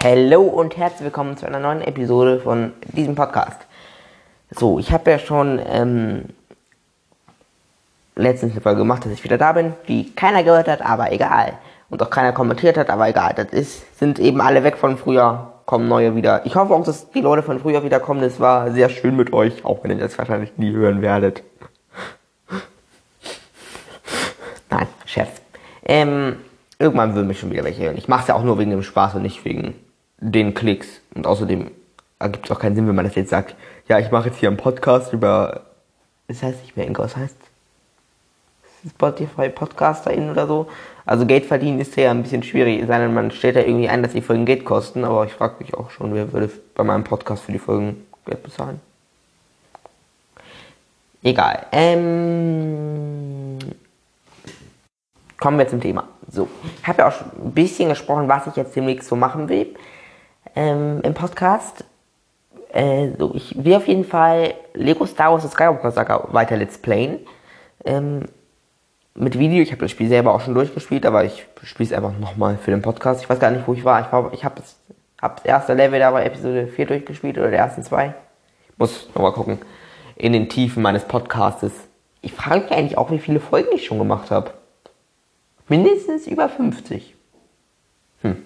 Hallo und herzlich willkommen zu einer neuen Episode von diesem Podcast. So, ich habe ja schon ähm, letztens eine Folge gemacht, dass ich wieder da bin, die keiner gehört hat, aber egal. Und auch keiner kommentiert hat, aber egal. Das ist, sind eben alle weg von früher, kommen neue wieder. Ich hoffe auch, dass die Leute von früher wieder kommen. Es war sehr schön mit euch, auch wenn ihr das wahrscheinlich nie hören werdet. Nein, Scherz. Ähm, irgendwann will mich schon wieder welche hören. Ich mache es ja auch nur wegen dem Spaß und nicht wegen den Klicks. Und außerdem ergibt es auch keinen Sinn, wenn man das jetzt sagt, ja, ich mache jetzt hier einen Podcast über, es heißt nicht mehr Ingo, was heißt Spotify PodcasterInnen oder so. Also Geld verdienen ist ja ein bisschen schwierig, sei denn man stellt da irgendwie ein, dass die Folgen Geld kosten, aber ich frage mich auch schon, wer würde bei meinem Podcast für die Folgen Geld bezahlen. Egal. Ähm, kommen wir zum Thema. So, ich habe ja auch schon ein bisschen gesprochen, was ich jetzt demnächst so machen will ähm, im Podcast. Äh, so, ich will auf jeden Fall Lego Star Wars The Skywalker Saga weiter Let's Playen. Ähm, mit Video. Ich habe das Spiel selber auch schon durchgespielt, aber ich spiele es einfach nochmal für den Podcast. Ich weiß gar nicht, wo ich war. Ich, war, ich habe das, hab das erste Level da bei Episode 4 durchgespielt oder der ersten zwei. Ich muss nochmal gucken. In den Tiefen meines Podcastes. Ich frage mich eigentlich auch, wie viele Folgen ich schon gemacht habe. Mindestens über 50. Hm.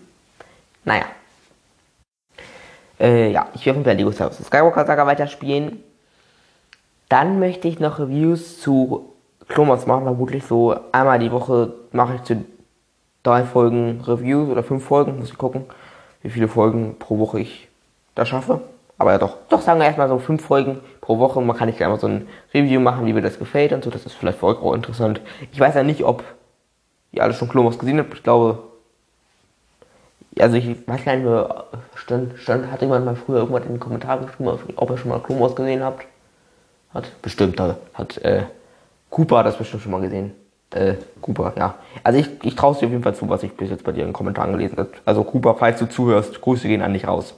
Naja. Äh, ja, ich werde mit Lego Star Wars Skywalker Saga weiterspielen. Dann möchte ich noch Reviews zu Klomas machen, vermutlich so einmal die Woche mache ich zu drei Folgen Reviews oder fünf Folgen, muss ich gucken, wie viele Folgen pro Woche ich da schaffe. Aber ja doch, doch sagen wir erstmal so fünf Folgen pro Woche. Man kann nicht einfach so ein Review machen, wie mir das gefällt und so. Das ist vielleicht für euch auch interessant. Ich weiß ja nicht, ob ihr alle schon Klomos gesehen habt. Ich glaube, also ich weiß gar nicht mehr, stand, stand, hat jemand mal früher irgendwann in den Kommentaren geschrieben, ob ihr schon mal Klomos gesehen habt? Hat bestimmt, hat, äh, Cooper hat das bestimmt schon mal gesehen. Äh, Cooper, ja. Also ich, ich traue es dir auf jeden Fall zu, was ich bis jetzt bei dir in den Kommentaren gelesen habe. Also Cooper, falls du zuhörst, Grüße gehen an dich raus.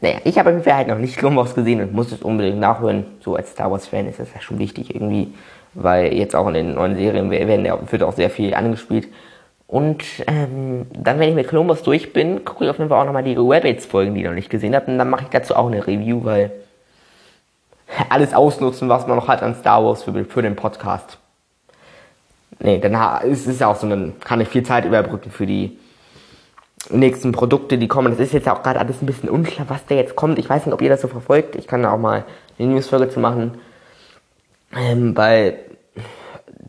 Naja, ich habe auf jeden Fall halt noch nicht Clone gesehen und muss es unbedingt nachhören. So als Star Wars Fan ist das ja schon wichtig irgendwie, weil jetzt auch in den neuen Serien werden, wird auch sehr viel angespielt. Und ähm, dann, wenn ich mit Wars durch bin, gucke ich auf jeden Fall auch nochmal die Rabbits-Folgen, die ich noch nicht gesehen habe. Und dann mache ich dazu auch eine Review, weil alles ausnutzen, was man noch hat an Star Wars für, für den Podcast. Nee, dann ist es ja auch so, dann kann ich viel Zeit überbrücken für die nächsten Produkte, die kommen. Das ist jetzt auch gerade alles ein bisschen unklar, was da jetzt kommt. Ich weiß nicht, ob ihr das so verfolgt. Ich kann da auch mal eine Newsfolge zu machen. Ähm, bei,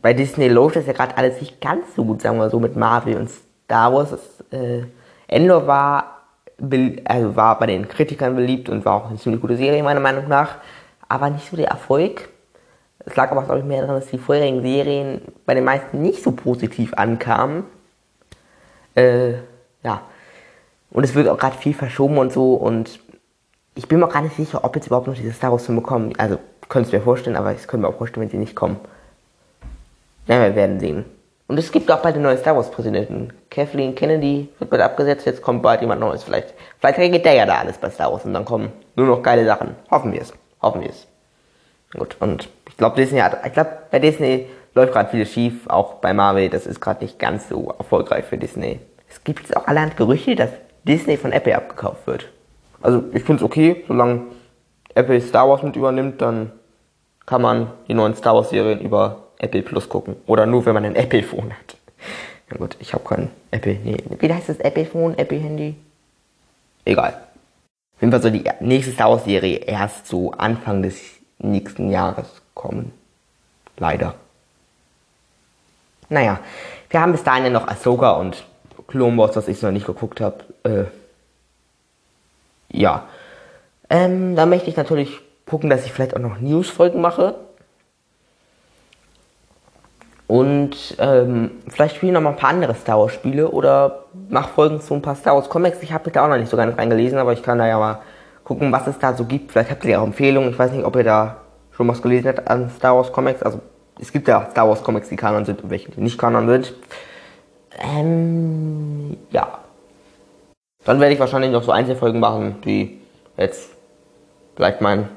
bei Disney läuft das ja gerade alles nicht ganz so gut, sagen wir so, mit Marvel und Star Wars. Das, äh, Endor war, also war bei den Kritikern beliebt und war auch eine ziemlich gute Serie, meiner Meinung nach aber nicht so der Erfolg. Es lag aber, glaube ich, mehr daran, dass die vorherigen Serien bei den meisten nicht so positiv ankamen. Äh, ja. Und es wird auch gerade viel verschoben und so. Und ich bin mir auch gar nicht sicher, ob jetzt überhaupt noch diese Star Wars-Filme kommen. Also, könnt es mir vorstellen, aber ich könnte mir auch vorstellen, wenn sie nicht kommen. Ja, wir werden sehen. Und es gibt auch bald einen neuen Star Wars-Präsidenten. Kathleen Kennedy wird bald abgesetzt, jetzt kommt bald jemand Neues. Vielleicht, vielleicht regelt der ja da alles bei Star Wars und dann kommen nur noch geile Sachen. Hoffen wir es. Hoffen wir es. Gut, und ich glaube, Disney hat, ich glaube, bei Disney läuft gerade viel schief, auch bei Marvel, das ist gerade nicht ganz so erfolgreich für Disney. Es gibt jetzt auch allerhand Gerüchte, dass Disney von Apple abgekauft wird. Also ich finde es okay, solange Apple Star Wars mit übernimmt, dann kann man die neuen Star Wars Serien über Apple Plus gucken. Oder nur, wenn man ein Apple Phone hat. Na gut, ich habe kein Apple, nee, wie heißt das Apple Phone, Apple Handy? Egal. Auf jeden Fall soll die nächste Star Wars Serie erst so Anfang des nächsten Jahres kommen. Leider. Naja, wir haben bis dahin ja noch Ahsoka und Clone Wars, was ich noch nicht geguckt habe. Äh, ja. Ähm, da möchte ich natürlich gucken, dass ich vielleicht auch noch News-Folgen mache. Und ähm, vielleicht spiele ich noch mal ein paar andere Star Wars Spiele oder mache Folgen zu ein paar Star Wars Comics. Ich habe da auch noch nicht so ganz reingelesen, aber ich kann da ja mal gucken, was es da so gibt. Vielleicht habt ihr ja auch Empfehlungen. Ich weiß nicht, ob ihr da schon was gelesen habt an Star Wars Comics. Also es gibt ja Star Wars Comics, die Kanon sind und welche, die nicht Kanon sind. Ähm, ja. Dann werde ich wahrscheinlich noch so Einzelfolgen machen, wie jetzt vielleicht mein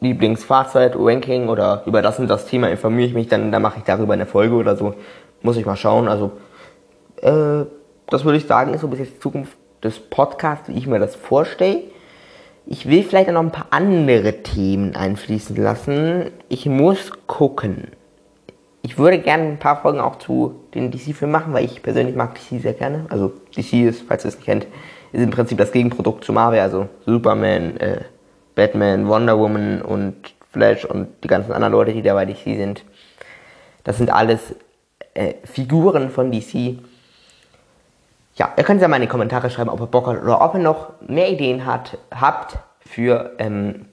Lieblingsfahrzeug-Ranking oder über das und das Thema informiere ich mich, dann, dann mache ich darüber eine Folge oder so. Muss ich mal schauen. Also, äh, das würde ich sagen, ist so bis jetzt die Zukunft des Podcasts, wie ich mir das vorstelle. Ich will vielleicht noch ein paar andere Themen einfließen lassen. Ich muss gucken. Ich würde gerne ein paar Folgen auch zu den DC-Filmen machen, weil ich persönlich mag DC sehr gerne. Also DC ist, falls ihr es nicht kennt, ist im Prinzip das Gegenprodukt zu Marvel, also Superman, äh, Batman, Wonder Woman und Flash und die ganzen anderen Leute, die da bei DC sind. Das sind alles äh, Figuren von DC. Ja, ihr könnt ja mal in die Kommentare schreiben, ob ihr Bock habt oder ob ihr noch mehr Ideen hat, habt für ähm,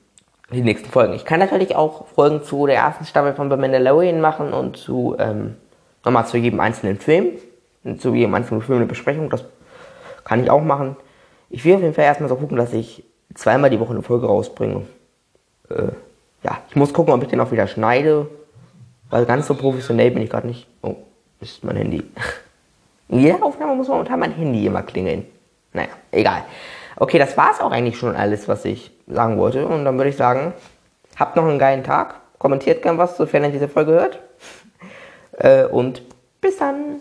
die nächsten Folgen. Ich kann natürlich auch Folgen zu der ersten Staffel von The Mandalorian machen und zu ähm, nochmal zu jedem einzelnen Film, zu jedem einzelnen Film eine Besprechung. Das kann ich auch machen. Ich will auf jeden Fall erstmal so gucken, dass ich zweimal die Woche eine Folge rausbringe. Äh, ja, ich muss gucken, ob ich den auch wieder schneide. Weil ganz so professionell bin ich gerade nicht. Oh, ist mein Handy. In jeder Aufnahme muss momentan mein Handy immer klingeln. Naja, egal. Okay, das war es auch eigentlich schon alles, was ich sagen wollte. Und dann würde ich sagen, habt noch einen geilen Tag. Kommentiert gern was, sofern ihr diese Folge hört. Äh, und bis dann.